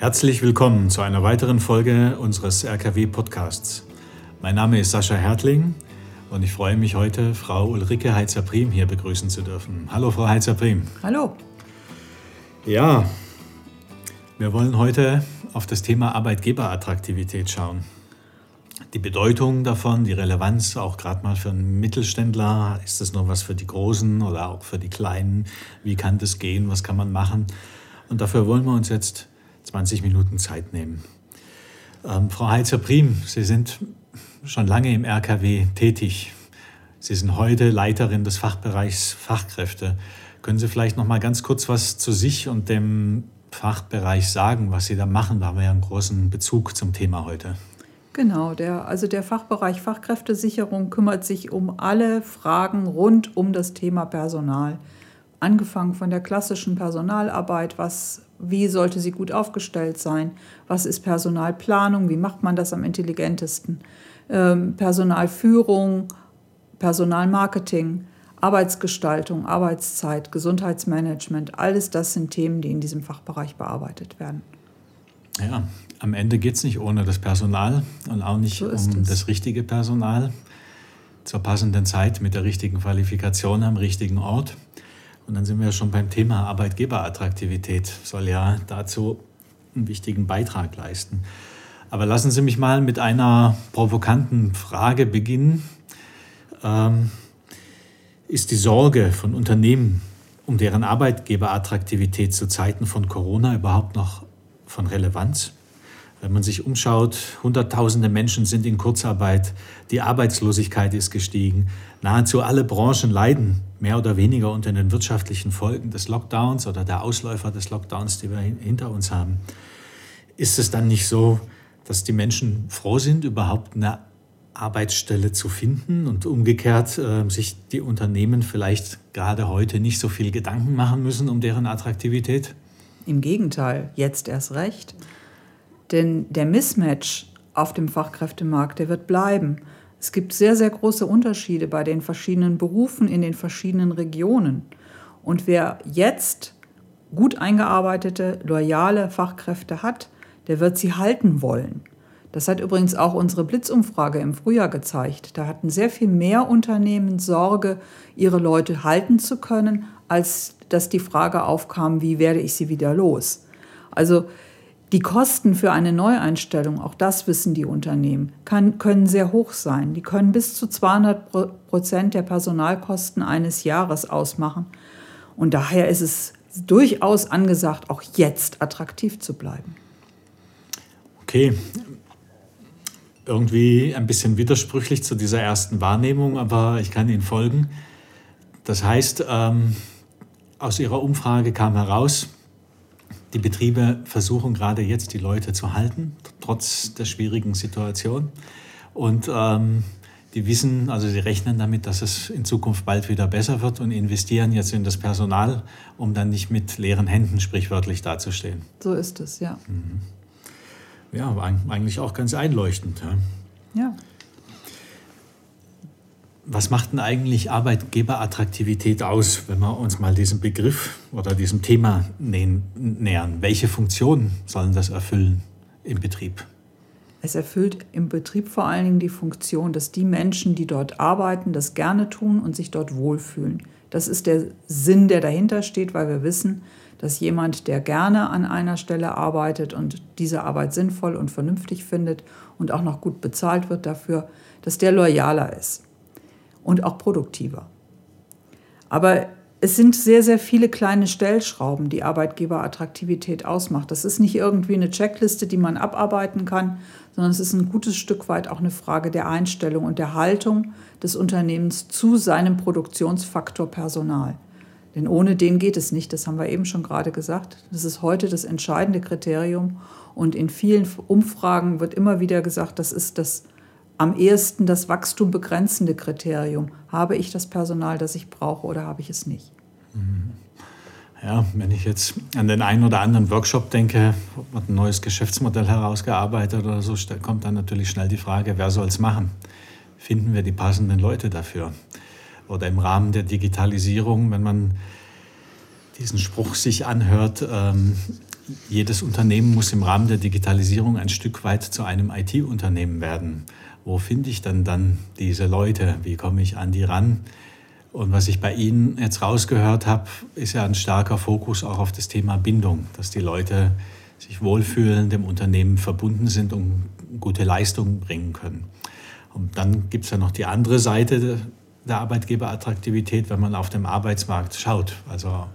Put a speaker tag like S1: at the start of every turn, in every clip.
S1: Herzlich willkommen zu einer weiteren Folge unseres RKW-Podcasts. Mein Name ist Sascha Hertling und ich freue mich heute, Frau Ulrike Heitzer-Prim hier begrüßen zu dürfen. Hallo, Frau Heitzer-Prim.
S2: Hallo.
S1: Ja, wir wollen heute auf das Thema Arbeitgeberattraktivität schauen. Die Bedeutung davon, die Relevanz auch gerade mal für einen Mittelständler. Ist das nur was für die Großen oder auch für die Kleinen? Wie kann das gehen? Was kann man machen? Und dafür wollen wir uns jetzt 20 Minuten Zeit nehmen. Ähm, Frau Heitzer-Prim, Sie sind schon lange im RKW tätig. Sie sind heute Leiterin des Fachbereichs Fachkräfte. Können Sie vielleicht noch mal ganz kurz was zu sich und dem Fachbereich sagen, was Sie da machen? Da haben wir ja einen großen Bezug zum Thema heute.
S2: Genau, der, also der Fachbereich Fachkräftesicherung kümmert sich um alle Fragen rund um das Thema Personal. Angefangen von der klassischen Personalarbeit, was wie sollte sie gut aufgestellt sein? Was ist Personalplanung? Wie macht man das am intelligentesten? Ähm, Personalführung, Personalmarketing, Arbeitsgestaltung, Arbeitszeit, Gesundheitsmanagement, alles das sind Themen, die in diesem Fachbereich bearbeitet werden.
S1: Ja, am Ende geht es nicht ohne das Personal und auch nicht so um das richtige Personal zur passenden Zeit mit der richtigen Qualifikation am richtigen Ort. Und dann sind wir schon beim Thema Arbeitgeberattraktivität, soll ja dazu einen wichtigen Beitrag leisten. Aber lassen Sie mich mal mit einer provokanten Frage beginnen. Ähm, ist die Sorge von Unternehmen um deren Arbeitgeberattraktivität zu Zeiten von Corona überhaupt noch von Relevanz? Wenn man sich umschaut, Hunderttausende Menschen sind in Kurzarbeit, die Arbeitslosigkeit ist gestiegen, nahezu alle Branchen leiden mehr oder weniger unter den wirtschaftlichen Folgen des Lockdowns oder der Ausläufer des Lockdowns, die wir hinter uns haben. Ist es dann nicht so, dass die Menschen froh sind, überhaupt eine Arbeitsstelle zu finden und umgekehrt äh, sich die Unternehmen vielleicht gerade heute nicht so viel Gedanken machen müssen um deren Attraktivität?
S2: Im Gegenteil, jetzt erst recht. Denn der Mismatch auf dem Fachkräftemarkt, der wird bleiben. Es gibt sehr, sehr große Unterschiede bei den verschiedenen Berufen in den verschiedenen Regionen. Und wer jetzt gut eingearbeitete, loyale Fachkräfte hat, der wird sie halten wollen. Das hat übrigens auch unsere Blitzumfrage im Frühjahr gezeigt. Da hatten sehr viel mehr Unternehmen Sorge, ihre Leute halten zu können, als dass die Frage aufkam, wie werde ich sie wieder los. Also die Kosten für eine Neueinstellung, auch das wissen die Unternehmen, kann, können sehr hoch sein. Die können bis zu 200 Prozent der Personalkosten eines Jahres ausmachen. Und daher ist es durchaus angesagt, auch jetzt attraktiv zu bleiben.
S1: Okay, irgendwie ein bisschen widersprüchlich zu dieser ersten Wahrnehmung, aber ich kann Ihnen folgen. Das heißt, ähm, aus Ihrer Umfrage kam heraus, die Betriebe versuchen gerade jetzt die Leute zu halten, trotz der schwierigen Situation. Und ähm, die wissen, also sie rechnen damit, dass es in Zukunft bald wieder besser wird und investieren jetzt in das Personal, um dann nicht mit leeren Händen sprichwörtlich dazustehen.
S2: So ist es, ja. Mhm.
S1: Ja, eigentlich auch ganz einleuchtend.
S2: Ja. ja.
S1: Was macht denn eigentlich Arbeitgeberattraktivität aus, wenn wir uns mal diesem Begriff oder diesem Thema nähern? Welche Funktionen sollen das erfüllen im Betrieb?
S2: Es erfüllt im Betrieb vor allen Dingen die Funktion, dass die Menschen, die dort arbeiten, das gerne tun und sich dort wohlfühlen. Das ist der Sinn, der dahinter steht, weil wir wissen, dass jemand, der gerne an einer Stelle arbeitet und diese Arbeit sinnvoll und vernünftig findet und auch noch gut bezahlt wird dafür, dass der loyaler ist und auch produktiver. Aber es sind sehr, sehr viele kleine Stellschrauben, die Arbeitgeberattraktivität ausmacht. Das ist nicht irgendwie eine Checkliste, die man abarbeiten kann, sondern es ist ein gutes Stück weit auch eine Frage der Einstellung und der Haltung des Unternehmens zu seinem Produktionsfaktor Personal. Denn ohne den geht es nicht, das haben wir eben schon gerade gesagt. Das ist heute das entscheidende Kriterium. Und in vielen Umfragen wird immer wieder gesagt, das ist das am ehesten das Wachstum begrenzende Kriterium. Habe ich das Personal, das ich brauche oder habe ich es nicht?
S1: Mhm. Ja, wenn ich jetzt an den einen oder anderen Workshop denke, wird ein neues Geschäftsmodell herausgearbeitet oder so, kommt dann natürlich schnell die Frage, wer soll es machen? Finden wir die passenden Leute dafür? Oder im Rahmen der Digitalisierung, wenn man diesen Spruch sich anhört, ähm, jedes Unternehmen muss im Rahmen der Digitalisierung ein Stück weit zu einem IT-Unternehmen werden. Wo finde ich dann dann diese Leute? Wie komme ich an die ran? Und was ich bei Ihnen jetzt rausgehört habe, ist ja ein starker Fokus auch auf das Thema Bindung, dass die Leute sich wohlfühlen, dem Unternehmen verbunden sind und gute Leistungen bringen können. Und dann gibt es ja noch die andere Seite der Arbeitgeberattraktivität, wenn man auf dem Arbeitsmarkt schaut. Also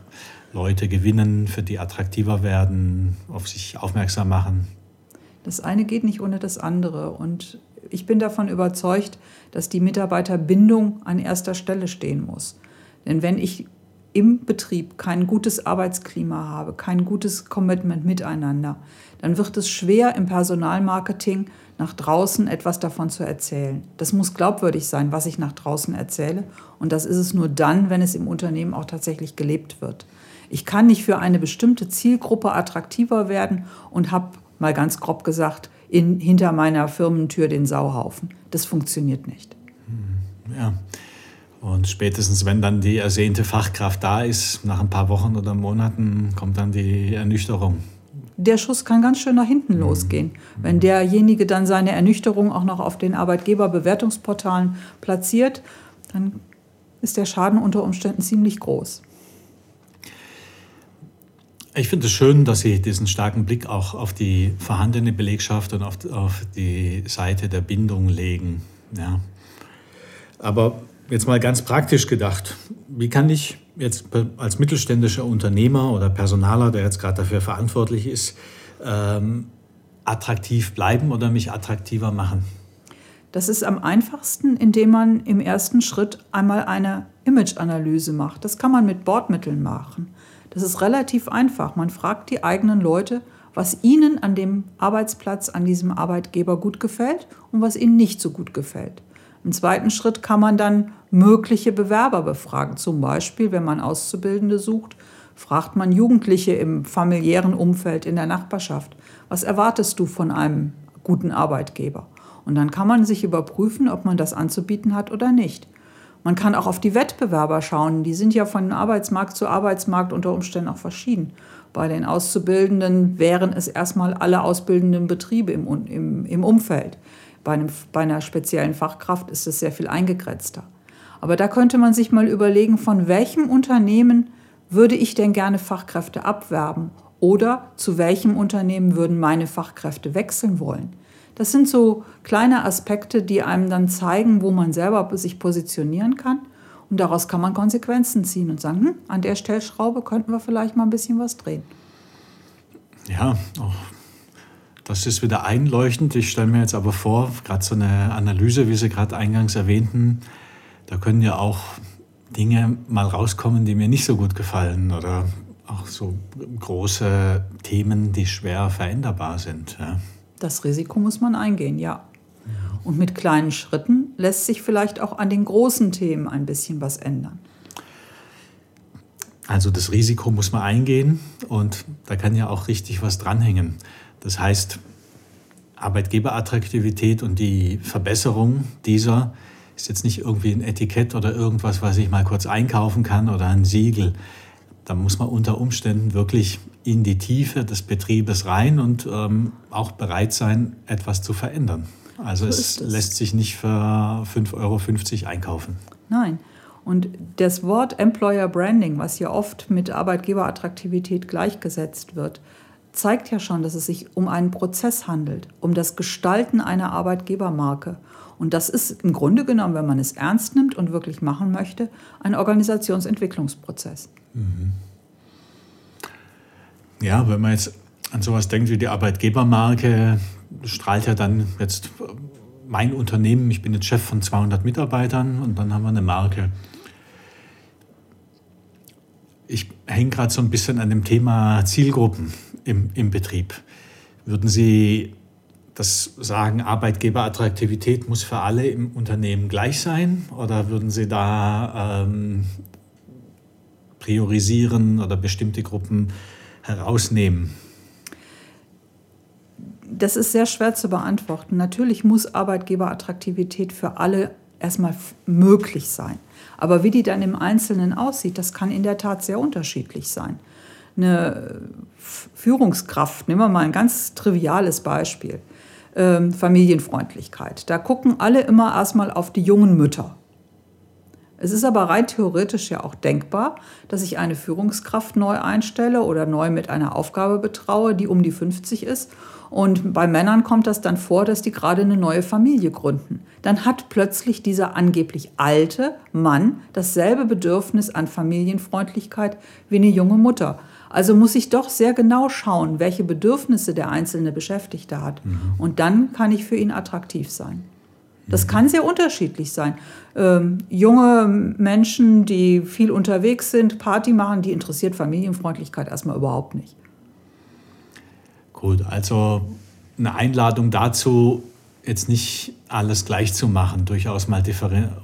S1: Leute gewinnen, für die attraktiver werden, auf sich aufmerksam machen.
S2: Das eine geht nicht ohne das andere. Und ich bin davon überzeugt, dass die Mitarbeiterbindung an erster Stelle stehen muss. Denn wenn ich im Betrieb kein gutes Arbeitsklima habe, kein gutes Commitment miteinander, dann wird es schwer im Personalmarketing nach draußen etwas davon zu erzählen. Das muss glaubwürdig sein, was ich nach draußen erzähle. Und das ist es nur dann, wenn es im Unternehmen auch tatsächlich gelebt wird. Ich kann nicht für eine bestimmte Zielgruppe attraktiver werden und habe mal ganz grob gesagt, in, hinter meiner Firmentür den Sauhaufen. Das funktioniert nicht.
S1: Hm, ja. Und spätestens, wenn dann die ersehnte Fachkraft da ist, nach ein paar Wochen oder Monaten, kommt dann die Ernüchterung.
S2: Der Schuss kann ganz schön nach hinten mhm. losgehen. Wenn derjenige dann seine Ernüchterung auch noch auf den Arbeitgeberbewertungsportalen platziert, dann ist der Schaden unter Umständen ziemlich groß.
S1: Ich finde es schön, dass Sie diesen starken Blick auch auf die vorhandene Belegschaft und auf, auf die Seite der Bindung legen. Ja. Aber jetzt mal ganz praktisch gedacht, wie kann ich jetzt als mittelständischer Unternehmer oder Personaler, der jetzt gerade dafür verantwortlich ist, ähm, attraktiv bleiben oder mich attraktiver machen?
S2: Das ist am einfachsten, indem man im ersten Schritt einmal eine Imageanalyse macht. Das kann man mit Bordmitteln machen. Das ist relativ einfach. Man fragt die eigenen Leute, was ihnen an dem Arbeitsplatz, an diesem Arbeitgeber gut gefällt und was ihnen nicht so gut gefällt. Im zweiten Schritt kann man dann mögliche Bewerber befragen. Zum Beispiel, wenn man Auszubildende sucht, fragt man Jugendliche im familiären Umfeld, in der Nachbarschaft, was erwartest du von einem guten Arbeitgeber? Und dann kann man sich überprüfen, ob man das anzubieten hat oder nicht. Man kann auch auf die Wettbewerber schauen. Die sind ja von Arbeitsmarkt zu Arbeitsmarkt unter Umständen auch verschieden. Bei den Auszubildenden wären es erstmal alle ausbildenden Betriebe im, im, im Umfeld. Bei, einem, bei einer speziellen Fachkraft ist es sehr viel eingegrenzter. Aber da könnte man sich mal überlegen, von welchem Unternehmen würde ich denn gerne Fachkräfte abwerben oder zu welchem Unternehmen würden meine Fachkräfte wechseln wollen. Das sind so kleine Aspekte, die einem dann zeigen, wo man selber sich positionieren kann. Und daraus kann man Konsequenzen ziehen und sagen, hm, an der Stellschraube könnten wir vielleicht mal ein bisschen was drehen.
S1: Ja, auch das ist wieder einleuchtend. Ich stelle mir jetzt aber vor, gerade so eine Analyse, wie Sie gerade eingangs erwähnten, da können ja auch Dinge mal rauskommen, die mir nicht so gut gefallen oder auch so große Themen, die schwer veränderbar sind. Ja.
S2: Das Risiko muss man eingehen, ja. Und mit kleinen Schritten lässt sich vielleicht auch an den großen Themen ein bisschen was ändern.
S1: Also das Risiko muss man eingehen und da kann ja auch richtig was dranhängen. Das heißt, Arbeitgeberattraktivität und die Verbesserung dieser ist jetzt nicht irgendwie ein Etikett oder irgendwas, was ich mal kurz einkaufen kann oder ein Siegel. Da muss man unter Umständen wirklich in die Tiefe des Betriebes rein und ähm, auch bereit sein, etwas zu verändern. Also so es lässt sich nicht für 5,50 Euro einkaufen.
S2: Nein. Und das Wort Employer Branding, was ja oft mit Arbeitgeberattraktivität gleichgesetzt wird, zeigt ja schon, dass es sich um einen Prozess handelt, um das Gestalten einer Arbeitgebermarke. Und das ist im Grunde genommen, wenn man es ernst nimmt und wirklich machen möchte, ein Organisationsentwicklungsprozess. Mhm.
S1: Ja, wenn man jetzt an sowas denkt wie die Arbeitgebermarke, strahlt ja dann jetzt mein Unternehmen, ich bin jetzt Chef von 200 Mitarbeitern und dann haben wir eine Marke. ich hänge gerade so ein bisschen an dem Thema Zielgruppen im, im Betrieb. Würden Sie das sagen, Arbeitgeberattraktivität muss für alle im Unternehmen gleich sein? Oder würden Sie da ähm, priorisieren oder bestimmte Gruppen herausnehmen?
S2: Das ist sehr schwer zu beantworten. Natürlich muss Arbeitgeberattraktivität für alle erstmal möglich sein. Aber wie die dann im Einzelnen aussieht, das kann in der Tat sehr unterschiedlich sein. Eine Führungskraft, nehmen wir mal ein ganz triviales Beispiel, ähm, Familienfreundlichkeit. Da gucken alle immer erstmal auf die jungen Mütter. Es ist aber rein theoretisch ja auch denkbar, dass ich eine Führungskraft neu einstelle oder neu mit einer Aufgabe betraue, die um die 50 ist. Und bei Männern kommt das dann vor, dass die gerade eine neue Familie gründen. Dann hat plötzlich dieser angeblich alte Mann dasselbe Bedürfnis an Familienfreundlichkeit wie eine junge Mutter. Also muss ich doch sehr genau schauen, welche Bedürfnisse der einzelne Beschäftigte hat. Mhm. Und dann kann ich für ihn attraktiv sein. Das kann sehr unterschiedlich sein. Ähm, junge Menschen, die viel unterwegs sind, Party machen, die interessiert Familienfreundlichkeit erstmal überhaupt nicht.
S1: Gut, also eine Einladung dazu, jetzt nicht alles gleich zu machen, durchaus mal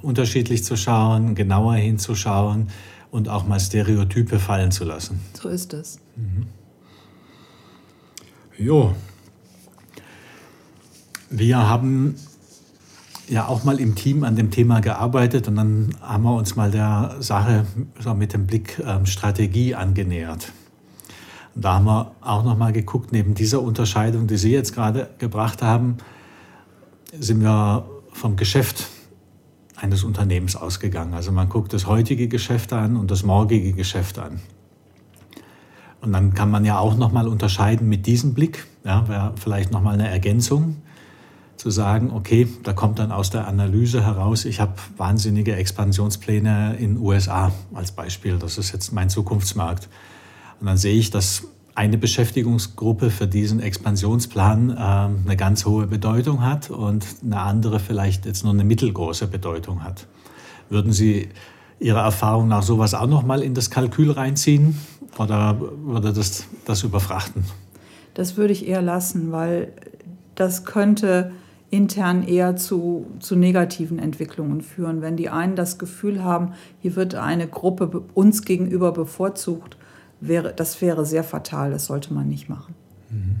S1: unterschiedlich zu schauen, genauer hinzuschauen und auch mal Stereotype fallen zu lassen.
S2: So ist es.
S1: Mhm. Jo. Wir haben ja auch mal im Team an dem Thema gearbeitet und dann haben wir uns mal der Sache so mit dem Blick ähm, Strategie angenähert. Und da haben wir auch noch mal geguckt, neben dieser Unterscheidung, die Sie jetzt gerade gebracht haben, sind wir vom Geschäft eines Unternehmens ausgegangen. Also man guckt das heutige Geschäft an und das morgige Geschäft an. Und dann kann man ja auch noch mal unterscheiden mit diesem Blick, ja, wäre vielleicht noch mal eine Ergänzung zu sagen, okay, da kommt dann aus der Analyse heraus, ich habe wahnsinnige Expansionspläne in USA als Beispiel, das ist jetzt mein Zukunftsmarkt. Und dann sehe ich, dass eine Beschäftigungsgruppe für diesen Expansionsplan äh, eine ganz hohe Bedeutung hat und eine andere vielleicht jetzt nur eine mittelgroße Bedeutung hat. Würden Sie Ihrer Erfahrung nach sowas auch noch mal in das Kalkül reinziehen oder würde das das überfrachten?
S2: Das würde ich eher lassen, weil das könnte intern eher zu, zu negativen Entwicklungen führen. Wenn die einen das Gefühl haben, hier wird eine Gruppe uns gegenüber bevorzugt, wäre, das wäre sehr fatal, das sollte man nicht machen. Mhm.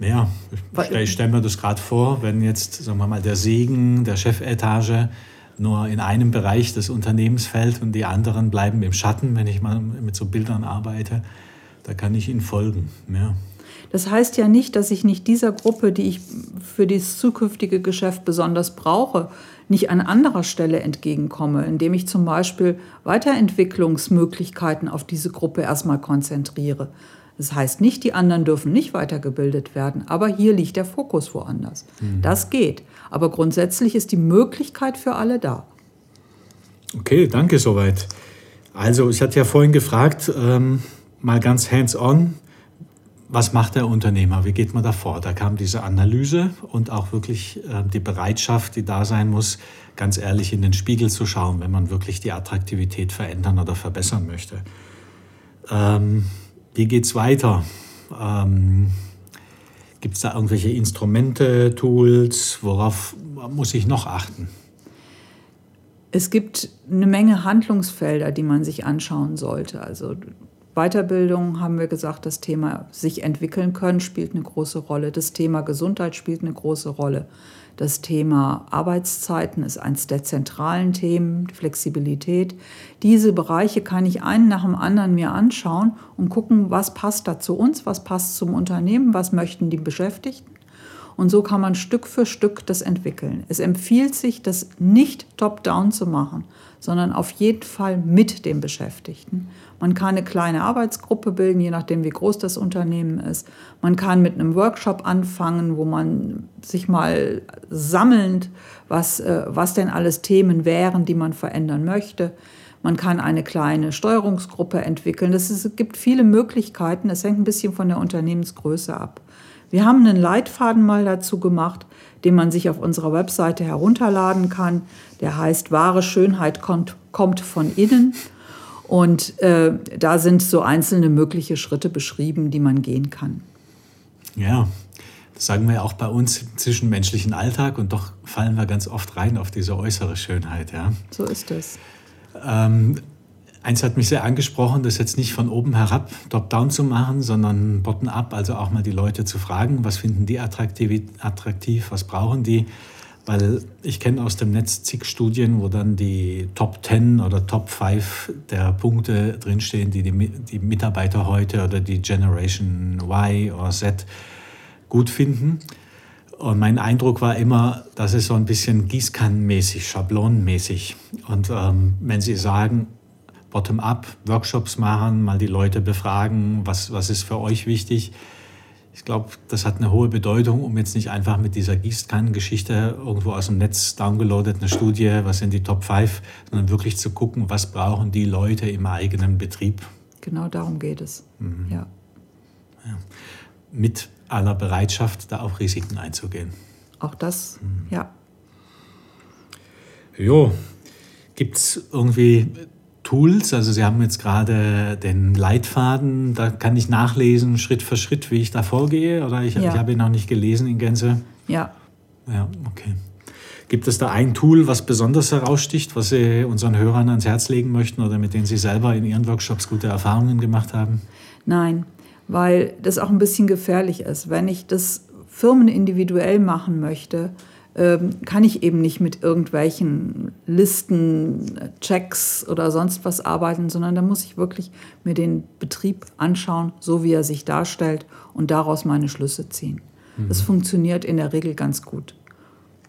S1: Ja, ich, ich stelle mir das gerade vor, wenn jetzt, sagen wir mal, der Segen der Chefetage nur in einem Bereich des Unternehmens fällt und die anderen bleiben im Schatten, wenn ich mal mit so Bildern arbeite, da kann ich Ihnen folgen. Ja.
S2: Das heißt ja nicht, dass ich nicht dieser Gruppe, die ich für das zukünftige Geschäft besonders brauche, nicht an anderer Stelle entgegenkomme, indem ich zum Beispiel Weiterentwicklungsmöglichkeiten auf diese Gruppe erstmal konzentriere. Das heißt nicht, die anderen dürfen nicht weitergebildet werden, aber hier liegt der Fokus woanders. Mhm. Das geht. Aber grundsätzlich ist die Möglichkeit für alle da.
S1: Okay, danke soweit. Also, ich hatte ja vorhin gefragt, ähm, mal ganz hands-on, was macht der Unternehmer? Wie geht man da vor? Da kam diese Analyse und auch wirklich äh, die Bereitschaft, die da sein muss, ganz ehrlich in den Spiegel zu schauen, wenn man wirklich die Attraktivität verändern oder verbessern möchte. Ähm, wie geht es weiter? Ähm, Gibt es da irgendwelche Instrumente, Tools? Worauf muss ich noch achten?
S2: Es gibt eine Menge Handlungsfelder, die man sich anschauen sollte. Also Weiterbildung haben wir gesagt, das Thema sich entwickeln können spielt eine große Rolle. Das Thema Gesundheit spielt eine große Rolle. Das Thema Arbeitszeiten ist eines der zentralen Themen, Flexibilität. Diese Bereiche kann ich einen nach dem anderen mir anschauen und gucken, was passt da zu uns, was passt zum Unternehmen, was möchten die Beschäftigten. Und so kann man Stück für Stück das entwickeln. Es empfiehlt sich, das nicht top-down zu machen, sondern auf jeden Fall mit den Beschäftigten. Man kann eine kleine Arbeitsgruppe bilden, je nachdem, wie groß das Unternehmen ist. Man kann mit einem Workshop anfangen, wo man sich mal sammelnd, was, äh, was denn alles Themen wären, die man verändern möchte. Man kann eine kleine Steuerungsgruppe entwickeln. Es gibt viele Möglichkeiten. Es hängt ein bisschen von der Unternehmensgröße ab. Wir haben einen Leitfaden mal dazu gemacht, den man sich auf unserer Webseite herunterladen kann. Der heißt Wahre Schönheit kommt, kommt von innen. Und äh, da sind so einzelne mögliche Schritte beschrieben, die man gehen kann.
S1: Ja, das sagen wir ja auch bei uns im zwischenmenschlichen Alltag und doch fallen wir ganz oft rein auf diese äußere Schönheit. Ja.
S2: So ist es.
S1: Ähm, eins hat mich sehr angesprochen, das jetzt nicht von oben herab, top-down zu machen, sondern bottom-up, also auch mal die Leute zu fragen, was finden die attraktiv, attraktiv was brauchen die. Weil ich kenne aus dem Netz zig Studien, wo dann die Top 10 oder Top 5 der Punkte drinstehen, die, die die Mitarbeiter heute oder die Generation Y oder Z gut finden. Und mein Eindruck war immer, das ist so ein bisschen gießkannenmäßig, schablonenmäßig. Und ähm, wenn Sie sagen, bottom-up, Workshops machen, mal die Leute befragen, was, was ist für euch wichtig, ich glaube, das hat eine hohe Bedeutung, um jetzt nicht einfach mit dieser Gießkannengeschichte irgendwo aus dem Netz downgeloadet, eine Studie, was sind die Top 5, sondern wirklich zu gucken, was brauchen die Leute im eigenen Betrieb.
S2: Genau darum geht es. Mhm. Ja.
S1: ja. Mit aller Bereitschaft, da auch Risiken einzugehen.
S2: Auch das, mhm. ja.
S1: Jo, gibt es irgendwie Tools. Also Sie haben jetzt gerade den Leitfaden, da kann ich nachlesen, Schritt für Schritt, wie ich da vorgehe. Oder ich, ja. ich habe ihn noch nicht gelesen in Gänze.
S2: Ja.
S1: Ja, okay. Gibt es da ein Tool, was besonders heraussticht, was Sie unseren Hörern ans Herz legen möchten oder mit dem Sie selber in Ihren Workshops gute Erfahrungen gemacht haben?
S2: Nein, weil das auch ein bisschen gefährlich ist. Wenn ich das Firmen individuell machen möchte, kann ich eben nicht mit irgendwelchen Listen, Checks oder sonst was arbeiten, sondern da muss ich wirklich mir den Betrieb anschauen, so wie er sich darstellt und daraus meine Schlüsse ziehen. Mhm. Das funktioniert in der Regel ganz gut.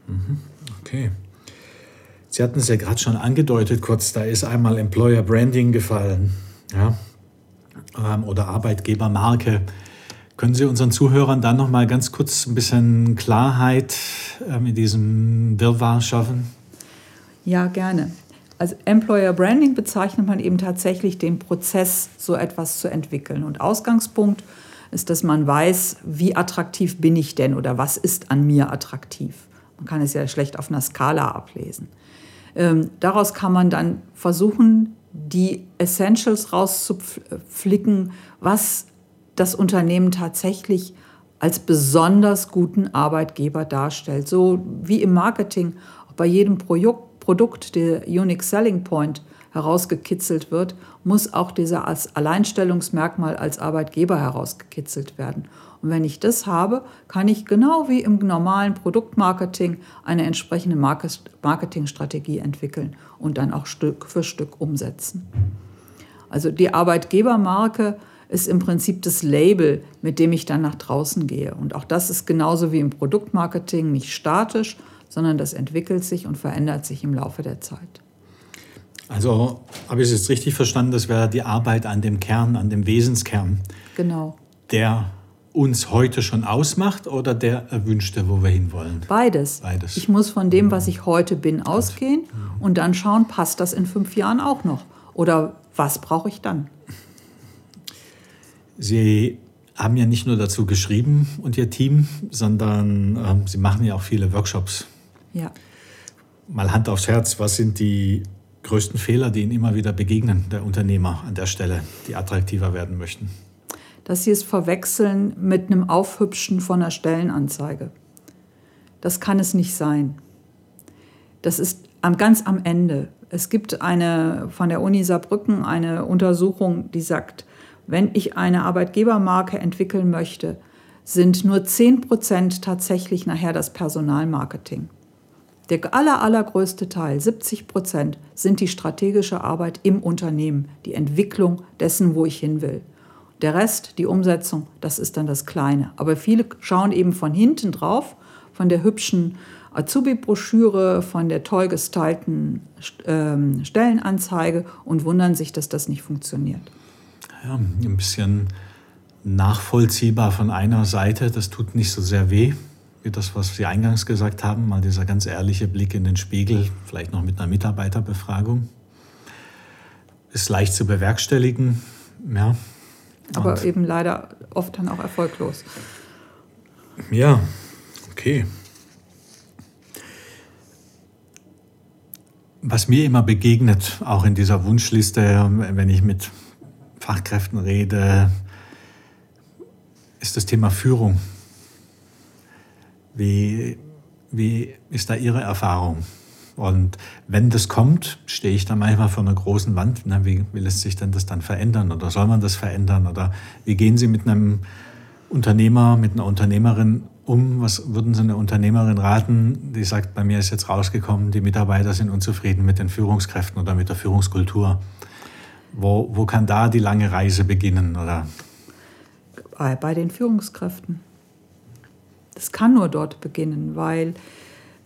S1: Mhm. Okay. Sie hatten es ja gerade schon angedeutet, kurz, da ist einmal Employer Branding gefallen ja? Ähm, oder Arbeitgebermarke. Können Sie unseren Zuhörern dann noch mal ganz kurz ein bisschen Klarheit ähm, in diesem Wirrwarr schaffen?
S2: Ja, gerne. Also Employer Branding bezeichnet man eben tatsächlich den Prozess, so etwas zu entwickeln. Und Ausgangspunkt ist, dass man weiß, wie attraktiv bin ich denn oder was ist an mir attraktiv. Man kann es ja schlecht auf einer Skala ablesen. Ähm, daraus kann man dann versuchen, die Essentials rauszuflicken, was das Unternehmen tatsächlich als besonders guten Arbeitgeber darstellt. So wie im Marketing bei jedem Produkt der Unique Selling Point herausgekitzelt wird, muss auch dieser als Alleinstellungsmerkmal als Arbeitgeber herausgekitzelt werden. Und wenn ich das habe, kann ich genau wie im normalen Produktmarketing eine entsprechende Marketingstrategie entwickeln und dann auch Stück für Stück umsetzen. Also die Arbeitgebermarke ist im Prinzip das Label, mit dem ich dann nach draußen gehe. Und auch das ist genauso wie im Produktmarketing nicht statisch, sondern das entwickelt sich und verändert sich im Laufe der Zeit.
S1: Also habe ich es jetzt richtig verstanden, das wäre die Arbeit an dem Kern, an dem Wesenskern.
S2: Genau.
S1: Der uns heute schon ausmacht oder der erwünschte, wo wir hinwollen?
S2: Beides. Beides. Ich muss von dem, was ich heute bin, ausgehen und dann schauen, passt das in fünf Jahren auch noch? Oder was brauche ich dann?
S1: Sie haben ja nicht nur dazu geschrieben und Ihr Team, sondern ähm, Sie machen ja auch viele Workshops.
S2: Ja.
S1: Mal Hand aufs Herz, was sind die größten Fehler, die Ihnen immer wieder begegnen, der Unternehmer an der Stelle, die attraktiver werden möchten?
S2: Dass Sie es verwechseln mit einem Aufhübschen von einer Stellenanzeige. Das kann es nicht sein. Das ist ganz am Ende. Es gibt eine von der Uni Saarbrücken eine Untersuchung, die sagt, wenn ich eine Arbeitgebermarke entwickeln möchte, sind nur 10% tatsächlich nachher das Personalmarketing. Der aller, allergrößte Teil, 70% sind die strategische Arbeit im Unternehmen, die Entwicklung dessen, wo ich hin will. Der Rest, die Umsetzung, das ist dann das Kleine. Aber viele schauen eben von hinten drauf, von der hübschen Azubi-Broschüre, von der toll gestylten ähm, Stellenanzeige und wundern sich, dass das nicht funktioniert
S1: ja, ein bisschen nachvollziehbar von einer Seite. Das tut nicht so sehr weh, wie das, was Sie eingangs gesagt haben, mal dieser ganz ehrliche Blick in den Spiegel, vielleicht noch mit einer Mitarbeiterbefragung. Ist leicht zu bewerkstelligen, ja.
S2: Aber Und eben leider oft dann auch erfolglos.
S1: Ja, okay. Was mir immer begegnet, auch in dieser Wunschliste, wenn ich mit Fachkräften rede, ist das Thema Führung. Wie, wie ist da Ihre Erfahrung? Und wenn das kommt, stehe ich da manchmal vor einer großen Wand. Na, wie, wie lässt sich denn das dann verändern? Oder soll man das verändern? Oder wie gehen Sie mit einem Unternehmer, mit einer Unternehmerin um? Was würden Sie einer Unternehmerin raten, die sagt, bei mir ist jetzt rausgekommen, die Mitarbeiter sind unzufrieden mit den Führungskräften oder mit der Führungskultur? Wo, wo kann da die lange Reise beginnen? Oder?
S2: Bei den Führungskräften. Das kann nur dort beginnen, weil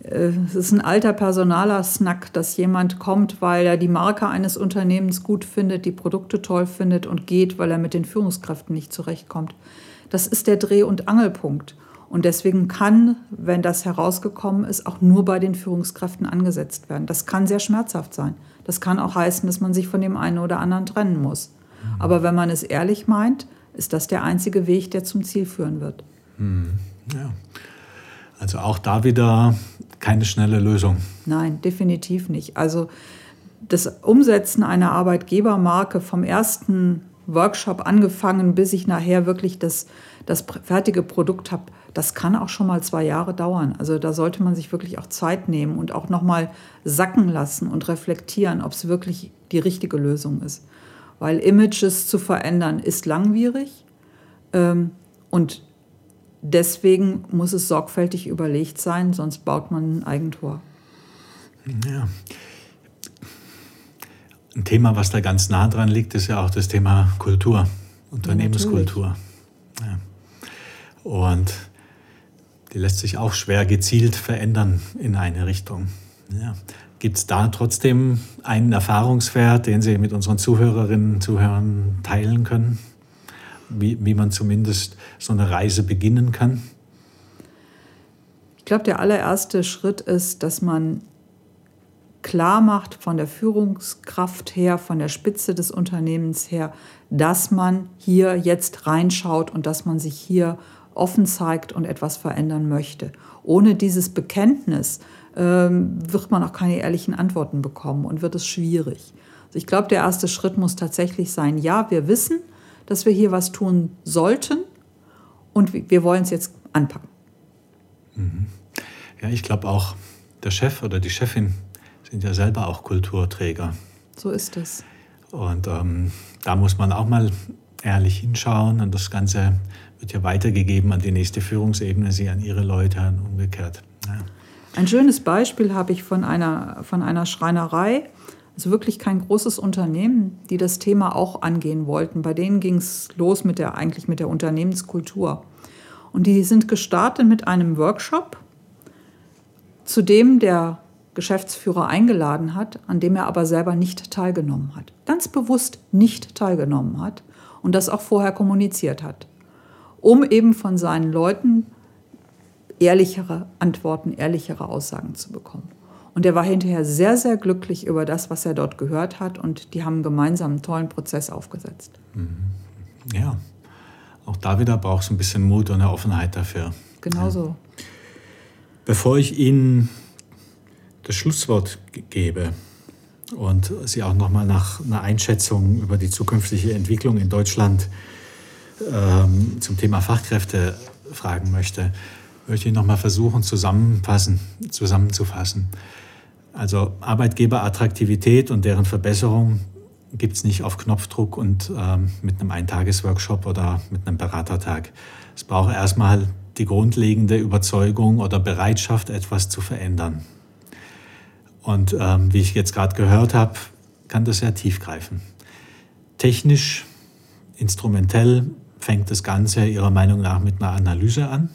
S2: äh, es ist ein alter personaler Snack, dass jemand kommt, weil er die Marke eines Unternehmens gut findet, die Produkte toll findet und geht, weil er mit den Führungskräften nicht zurechtkommt. Das ist der Dreh- und Angelpunkt. Und deswegen kann, wenn das herausgekommen ist, auch nur bei den Führungskräften angesetzt werden. Das kann sehr schmerzhaft sein. Das kann auch heißen, dass man sich von dem einen oder anderen trennen muss. Mhm. Aber wenn man es ehrlich meint, ist das der einzige Weg, der zum Ziel führen wird.
S1: Mhm. Ja. Also auch da wieder keine schnelle Lösung.
S2: Nein, definitiv nicht. Also das Umsetzen einer Arbeitgebermarke vom ersten Workshop angefangen, bis ich nachher wirklich das, das fertige Produkt habe, das kann auch schon mal zwei Jahre dauern. Also da sollte man sich wirklich auch Zeit nehmen und auch nochmal sacken lassen und reflektieren, ob es wirklich die richtige Lösung ist. Weil Images zu verändern ist langwierig ähm, und deswegen muss es sorgfältig überlegt sein, sonst baut man ein Eigentor.
S1: Ja. Ein Thema, was da ganz nah dran liegt, ist ja auch das Thema Kultur, Unternehmenskultur. Ja, Und die lässt sich auch schwer gezielt verändern in eine Richtung. Ja. Gibt es da trotzdem einen Erfahrungswert, den Sie mit unseren Zuhörerinnen und Zuhörern teilen können? wie, wie man zumindest so eine Reise beginnen kann?
S2: Ich glaube, der allererste Schritt ist, dass man klar macht von der Führungskraft her, von der Spitze des Unternehmens her, dass man hier jetzt reinschaut und dass man sich hier offen zeigt und etwas verändern möchte. Ohne dieses Bekenntnis ähm, wird man auch keine ehrlichen Antworten bekommen und wird es schwierig. Also ich glaube, der erste Schritt muss tatsächlich sein, ja, wir wissen, dass wir hier was tun sollten und wir wollen es jetzt anpacken.
S1: Mhm. Ja, ich glaube auch, der Chef oder die Chefin sind ja selber auch Kulturträger.
S2: So ist es.
S1: Und ähm, da muss man auch mal ehrlich hinschauen und das Ganze wird ja weitergegeben an die nächste Führungsebene, sie an ihre Leute und umgekehrt. Ja.
S2: Ein schönes Beispiel habe ich von einer, von einer Schreinerei. Also wirklich kein großes Unternehmen, die das Thema auch angehen wollten. Bei denen ging es los mit der, eigentlich mit der Unternehmenskultur. Und die sind gestartet mit einem Workshop, zu dem der Geschäftsführer eingeladen hat, an dem er aber selber nicht teilgenommen hat. Ganz bewusst nicht teilgenommen hat und das auch vorher kommuniziert hat, um eben von seinen Leuten ehrlichere Antworten, ehrlichere Aussagen zu bekommen. Und er war hinterher sehr, sehr glücklich über das, was er dort gehört hat. Und die haben gemeinsam einen tollen Prozess aufgesetzt.
S1: Mhm. Ja, auch da wieder braucht es ein bisschen Mut und eine Offenheit dafür.
S2: Genau so.
S1: Bevor ich Ihnen das Schlusswort gebe und Sie auch nochmal nach einer Einschätzung über die zukünftige Entwicklung in Deutschland ähm, zum Thema Fachkräfte fragen möchte, möchte ich nochmal versuchen zusammenfassen, zusammenzufassen. Also Arbeitgeberattraktivität und deren Verbesserung gibt es nicht auf Knopfdruck und ähm, mit einem Eintagesworkshop oder mit einem Beratertag. Es braucht erstmal die grundlegende Überzeugung oder Bereitschaft, etwas zu verändern. Und ähm, wie ich jetzt gerade gehört habe, kann das sehr tiefgreifen. Technisch, instrumentell fängt das Ganze Ihrer Meinung nach mit einer Analyse an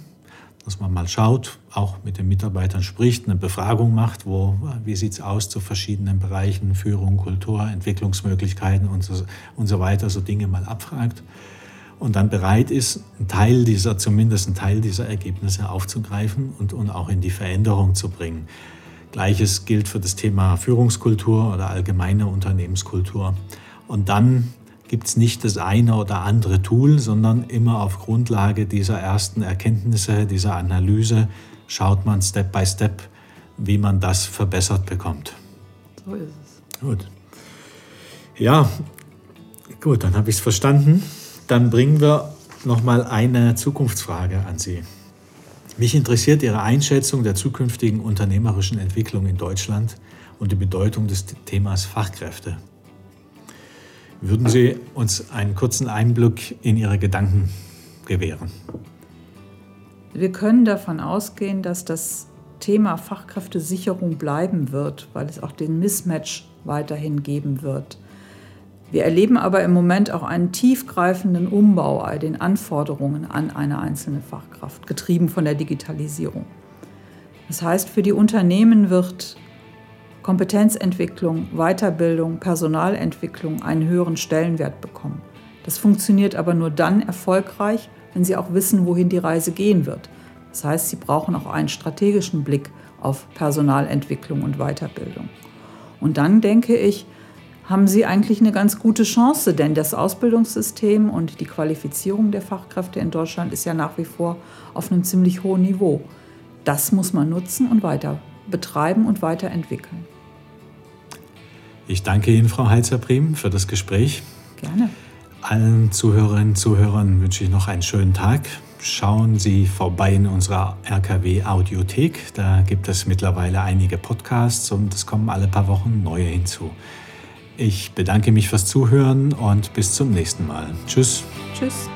S1: dass man mal schaut, auch mit den Mitarbeitern spricht, eine Befragung macht, wo, wie sieht es aus zu verschiedenen Bereichen, Führung, Kultur, Entwicklungsmöglichkeiten und so, und so weiter, so Dinge mal abfragt und dann bereit ist, einen Teil dieser, zumindest einen Teil dieser Ergebnisse aufzugreifen und, und auch in die Veränderung zu bringen. Gleiches gilt für das Thema Führungskultur oder allgemeine Unternehmenskultur. Und dann gibt es nicht das eine oder andere Tool, sondern immer auf Grundlage dieser ersten Erkenntnisse, dieser Analyse, schaut man Step by Step, wie man das verbessert bekommt.
S2: So ist es.
S1: Gut. Ja, gut, dann habe ich es verstanden. Dann bringen wir noch mal eine Zukunftsfrage an Sie. Mich interessiert Ihre Einschätzung der zukünftigen unternehmerischen Entwicklung in Deutschland und die Bedeutung des Themas Fachkräfte. Würden Sie uns einen kurzen Einblick in Ihre Gedanken gewähren?
S2: Wir können davon ausgehen, dass das Thema Fachkräftesicherung bleiben wird, weil es auch den Mismatch weiterhin geben wird. Wir erleben aber im Moment auch einen tiefgreifenden Umbau all den Anforderungen an eine einzelne Fachkraft, getrieben von der Digitalisierung. Das heißt, für die Unternehmen wird Kompetenzentwicklung, Weiterbildung, Personalentwicklung einen höheren Stellenwert bekommen. Das funktioniert aber nur dann erfolgreich, wenn sie auch wissen, wohin die Reise gehen wird. Das heißt, sie brauchen auch einen strategischen Blick auf Personalentwicklung und Weiterbildung. Und dann denke ich, haben sie eigentlich eine ganz gute Chance, denn das Ausbildungssystem und die Qualifizierung der Fachkräfte in Deutschland ist ja nach wie vor auf einem ziemlich hohen Niveau. Das muss man nutzen und weiter betreiben und weiterentwickeln.
S1: Ich danke Ihnen, Frau Heizerprim, für das Gespräch.
S2: Gerne.
S1: Allen Zuhörerinnen und Zuhörern wünsche ich noch einen schönen Tag. Schauen Sie vorbei in unserer RKW Audiothek. Da gibt es mittlerweile einige Podcasts und es kommen alle paar Wochen neue hinzu. Ich bedanke mich fürs Zuhören und bis zum nächsten Mal. Tschüss.
S2: Tschüss.